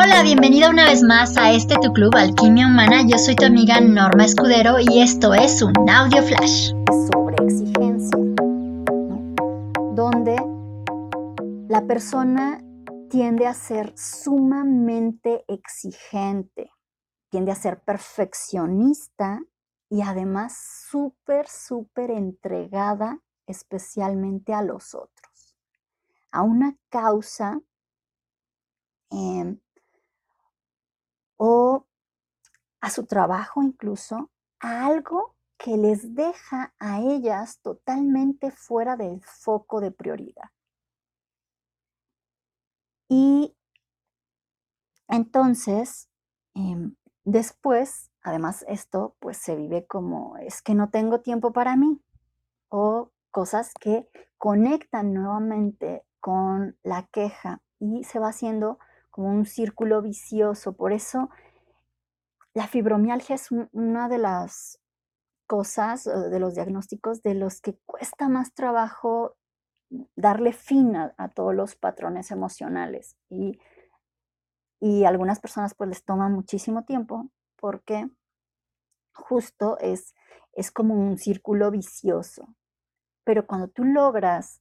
Hola, bienvenida una vez más a este tu club Alquimia Humana. Yo soy tu amiga Norma Escudero y esto es un audio flash. Sobre exigencia, donde la persona tiende a ser sumamente exigente, tiende a ser perfeccionista y además súper, súper entregada especialmente a los otros, a una causa Em, o a su trabajo incluso, a algo que les deja a ellas totalmente fuera del foco de prioridad. Y entonces, em, después, además esto pues se vive como es que no tengo tiempo para mí o cosas que conectan nuevamente con la queja y se va haciendo un círculo vicioso. Por eso la fibromialgia es una de las cosas, eh, de los diagnósticos de los que cuesta más trabajo darle fin a, todos los patrones emocionales. Y, y algunas personas pues les toma muchísimo tiempo porque justo es, es como un círculo vicioso. Pero cuando tú logras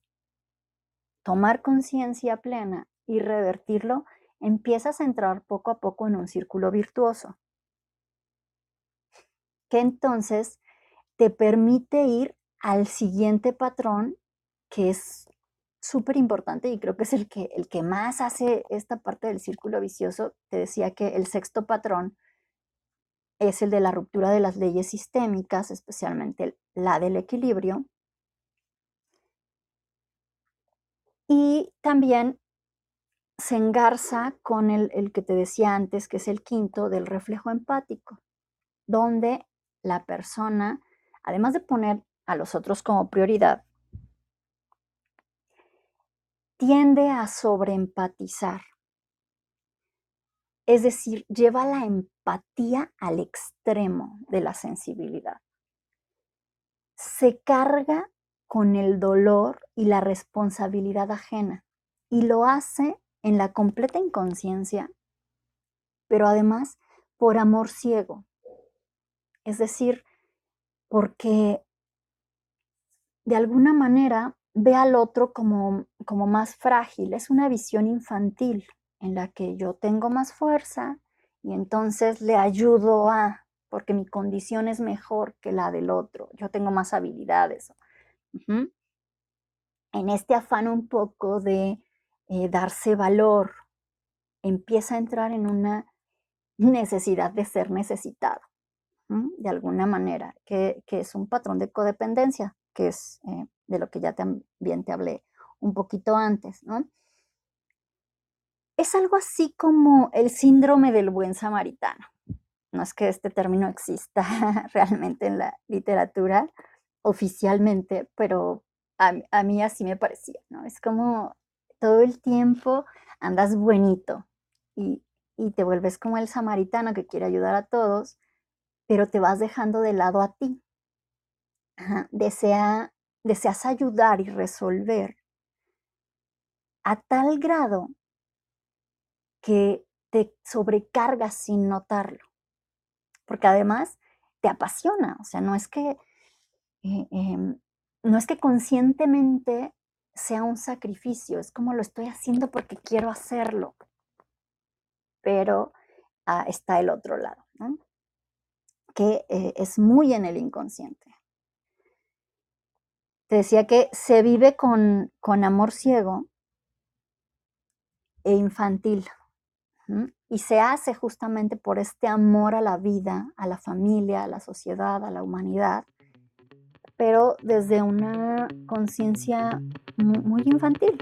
tomar conciencia plena y revertirlo, empiezas a entrar poco a poco en un círculo virtuoso, que entonces te permite ir al siguiente patrón, que es súper importante y creo que es el que, el que más hace esta parte del círculo vicioso. Te decía que el sexto patrón es el de la ruptura de las leyes sistémicas, especialmente la del equilibrio. Y también se engarza con el, que te decía antes, que es el quinto del reflejo empático, donde la persona, además de poner a los otros como prioridad, tiende a sobreempatizar. Es decir, lleva la empatía al extremo de la sensibilidad. Se carga con el dolor y la responsabilidad ajena y lo hace en la completa inconsciencia, pero además por amor ciego. Es decir, porque de alguna manera ve al otro como, como más frágil. Es una visión infantil en la que yo tengo más fuerza y entonces le ayudo a, porque mi condición es mejor que la del otro, yo tengo más habilidades. En este afán un poco de eh, darse valor, empieza a entrar en una necesidad de ser necesitado, de alguna manera, que, es un patrón de codependencia, que es eh, de lo que ya también te hablé un poquito antes, ¿no? Es algo así como el síndrome del buen samaritano. No es que este término exista realmente en la literatura oficialmente, pero a, a mí así me parecía, ¿no? Es como todo el tiempo andas buenito y, te vuelves como el samaritano que quiere ayudar a todos, pero te vas dejando de lado a ti. Desea, deseas ayudar y resolver a tal grado que te sobrecargas sin notarlo. Porque además te apasiona, o sea, no es que, eh, em, no es que conscientemente sea un sacrificio, es como lo estoy haciendo porque quiero hacerlo, pero ah, está el otro lado, que eh, es muy en el inconsciente. Te decía que se vive con, con amor ciego e infantil. Y se hace justamente por este amor a la vida, a la familia, a la sociedad, a la humanidad, pero desde una conciencia muy infantil.